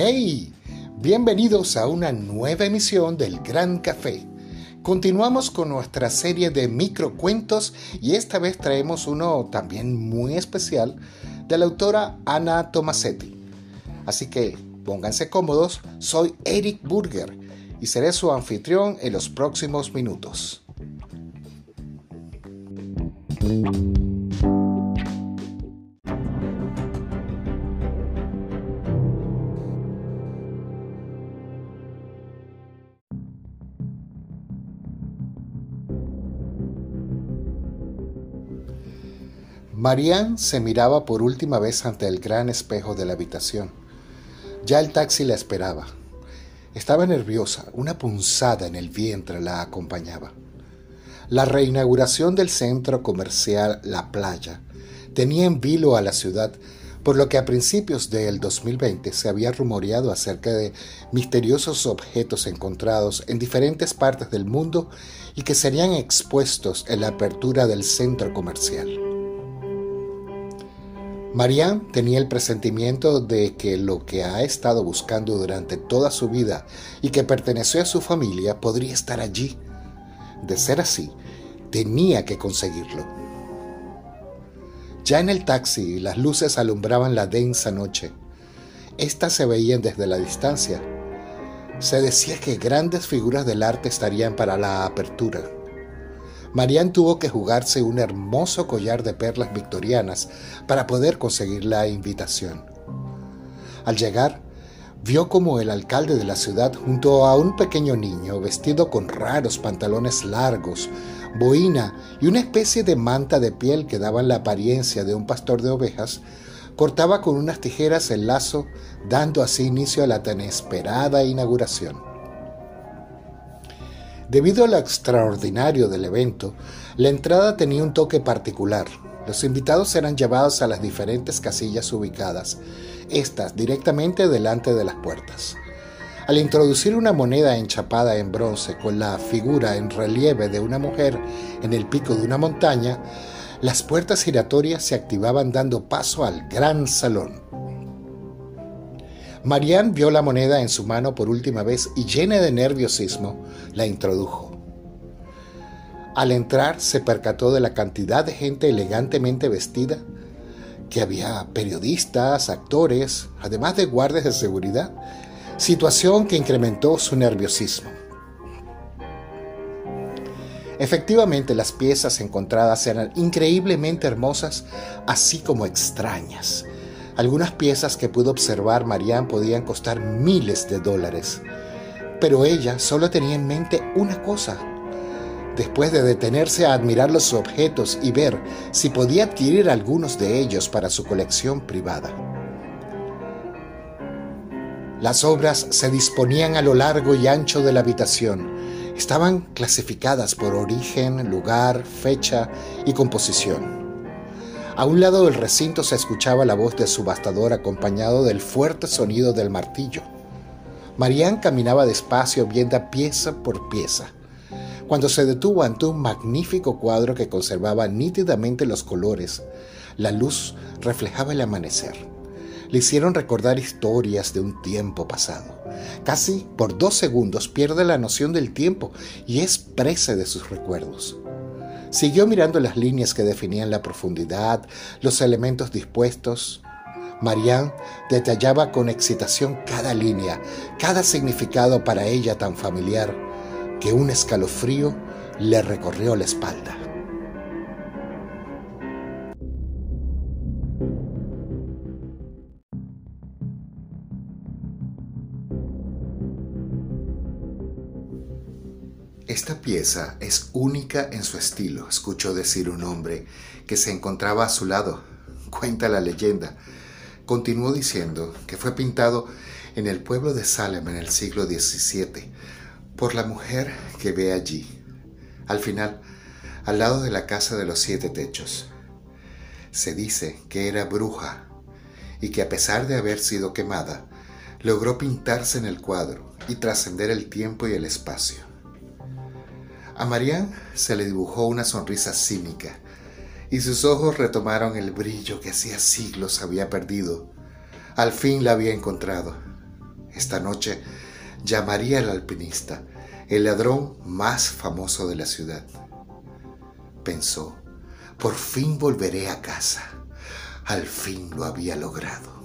Hey, bienvenidos a una nueva emisión del Gran Café. Continuamos con nuestra serie de microcuentos y esta vez traemos uno también muy especial de la autora Ana Tomasetti. Así que pónganse cómodos, soy Eric Burger y seré su anfitrión en los próximos minutos. Marianne se miraba por última vez ante el gran espejo de la habitación. Ya el taxi la esperaba. Estaba nerviosa, una punzada en el vientre la acompañaba. La reinauguración del centro comercial La Playa tenía en vilo a la ciudad, por lo que a principios del 2020 se había rumoreado acerca de misteriosos objetos encontrados en diferentes partes del mundo y que serían expuestos en la apertura del centro comercial. Marianne tenía el presentimiento de que lo que ha estado buscando durante toda su vida y que perteneció a su familia podría estar allí. De ser así, tenía que conseguirlo. Ya en el taxi las luces alumbraban la densa noche. Estas se veían desde la distancia. Se decía que grandes figuras del arte estarían para la apertura. Marianne tuvo que jugarse un hermoso collar de perlas victorianas para poder conseguir la invitación. Al llegar, vio como el alcalde de la ciudad, junto a un pequeño niño vestido con raros pantalones largos, boina y una especie de manta de piel que daban la apariencia de un pastor de ovejas, cortaba con unas tijeras el lazo, dando así inicio a la tan esperada inauguración. Debido a lo extraordinario del evento, la entrada tenía un toque particular. Los invitados eran llevados a las diferentes casillas ubicadas, estas directamente delante de las puertas. Al introducir una moneda enchapada en bronce con la figura en relieve de una mujer en el pico de una montaña, las puertas giratorias se activaban dando paso al gran salón. Marianne vio la moneda en su mano por última vez y llena de nerviosismo la introdujo. Al entrar se percató de la cantidad de gente elegantemente vestida, que había periodistas, actores, además de guardias de seguridad, situación que incrementó su nerviosismo. Efectivamente, las piezas encontradas eran increíblemente hermosas, así como extrañas. Algunas piezas que pudo observar Marianne podían costar miles de dólares, pero ella solo tenía en mente una cosa. Después de detenerse a admirar los objetos y ver si podía adquirir algunos de ellos para su colección privada. Las obras se disponían a lo largo y ancho de la habitación. Estaban clasificadas por origen, lugar, fecha y composición. A un lado del recinto se escuchaba la voz del subastador acompañado del fuerte sonido del martillo. Marianne caminaba despacio viendo pieza por pieza. Cuando se detuvo ante un magnífico cuadro que conservaba nítidamente los colores, la luz reflejaba el amanecer. Le hicieron recordar historias de un tiempo pasado. Casi por dos segundos pierde la noción del tiempo y es presa de sus recuerdos. Siguió mirando las líneas que definían la profundidad, los elementos dispuestos. Marianne detallaba con excitación cada línea, cada significado para ella tan familiar, que un escalofrío le recorrió la espalda. Esta pieza es única en su estilo, escuchó decir un hombre que se encontraba a su lado. Cuenta la leyenda. Continuó diciendo que fue pintado en el pueblo de Salem en el siglo XVII por la mujer que ve allí, al final, al lado de la casa de los siete techos. Se dice que era bruja y que a pesar de haber sido quemada, logró pintarse en el cuadro y trascender el tiempo y el espacio. A Marianne se le dibujó una sonrisa cínica y sus ojos retomaron el brillo que hacía siglos había perdido. Al fin la había encontrado. Esta noche llamaría al alpinista, el ladrón más famoso de la ciudad. Pensó, por fin volveré a casa. Al fin lo había logrado.